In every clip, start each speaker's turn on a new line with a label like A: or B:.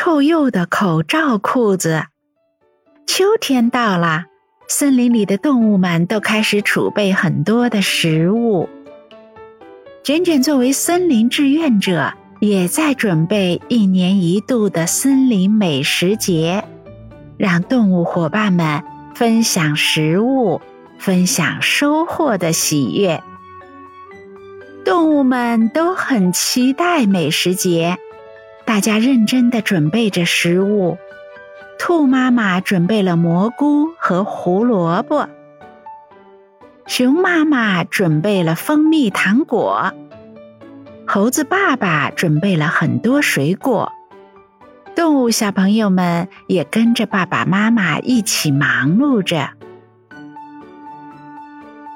A: 臭鼬的口罩裤子。秋天到了，森林里的动物们都开始储备很多的食物。卷卷作为森林志愿者，也在准备一年一度的森林美食节，让动物伙伴们分享食物、分享收获的喜悦。动物们都很期待美食节，大家认真的准备着食物。兔妈妈准备了蘑菇和胡萝卜，熊妈妈准备了蜂蜜糖果，猴子爸爸准备了很多水果，动物小朋友们也跟着爸爸妈妈一起忙碌着。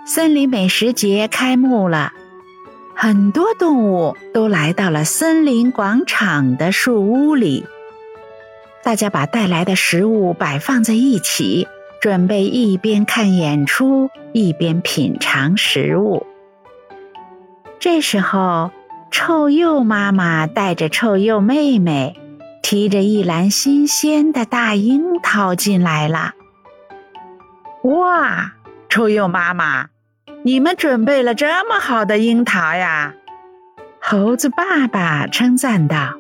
A: 森林美食节开幕了，很多动物都来到了森林广场的树屋里。大家把带来的食物摆放在一起，准备一边看演出一边品尝食物。这时候，臭鼬妈妈带着臭鼬妹妹，提着一篮新鲜的大樱桃进来了。哇，臭鼬妈妈，你们准备了这么好的樱桃呀！猴子爸爸称赞道。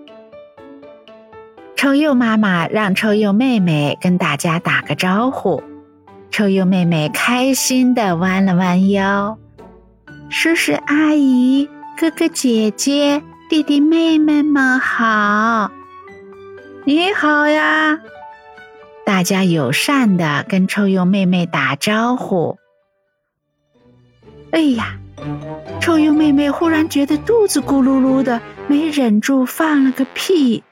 A: 臭鼬妈妈让臭鼬妹妹跟大家打个招呼，臭鼬妹妹开心的弯了弯腰。叔叔阿姨、哥哥姐姐、弟弟妹妹们好，你好呀！大家友善的跟臭鼬妹妹打招呼。哎呀，臭鼬妹妹忽然觉得肚子咕噜噜的，没忍住放了个屁。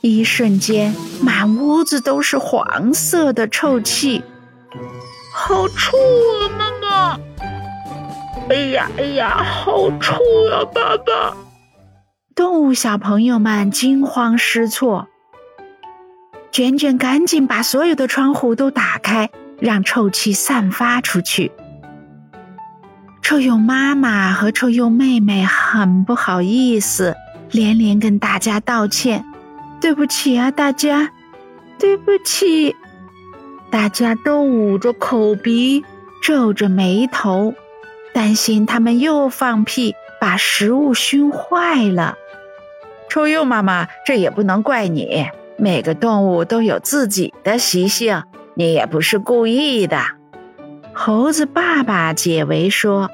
A: 一瞬间，满屋子都是黄色的臭气，好臭啊！妈妈，哎呀哎呀，好臭啊！爸爸，动物小朋友们惊慌失措。卷卷赶紧把所有的窗户都打开，让臭气散发出去。臭鼬妈妈和臭鼬妹妹很不好意思，连连跟大家道歉。对不起啊，大家，对不起！大家都捂着口鼻，皱着眉头，担心他们又放屁把食物熏坏了。臭鼬妈妈，这也不能怪你。每个动物都有自己的习性，你也不是故意的。猴子爸爸解围说：“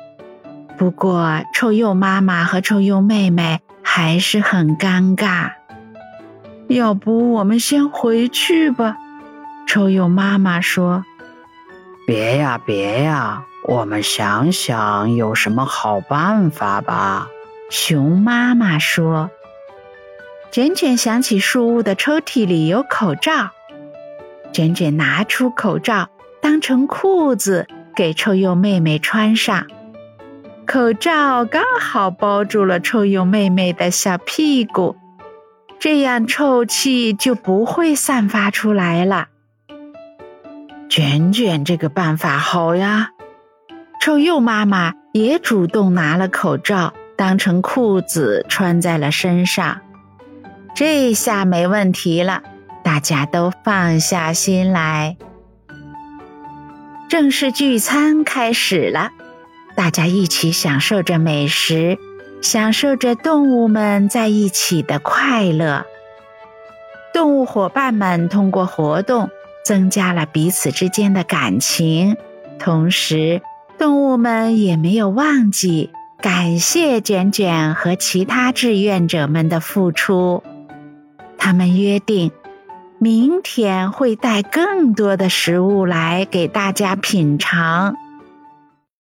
A: 不过，臭鼬妈妈和臭鼬妹妹还是很尴尬。”要不我们先回去吧，臭鼬妈妈说。
B: 别呀，别呀，我们想想有什么好办法吧。
A: 熊妈妈说。卷卷想起树屋的抽屉里有口罩，卷卷拿出口罩当成裤子给臭鼬妹妹穿上，口罩刚好包住了臭鼬妹妹的小屁股。这样臭气就不会散发出来了。卷卷这个办法好呀！臭鼬妈妈也主动拿了口罩当成裤子穿在了身上，这下没问题了，大家都放下心来。正式聚餐开始了，大家一起享受着美食。享受着动物们在一起的快乐。动物伙伴们通过活动增加了彼此之间的感情，同时，动物们也没有忘记感谢卷卷和其他志愿者们的付出。他们约定，明天会带更多的食物来给大家品尝。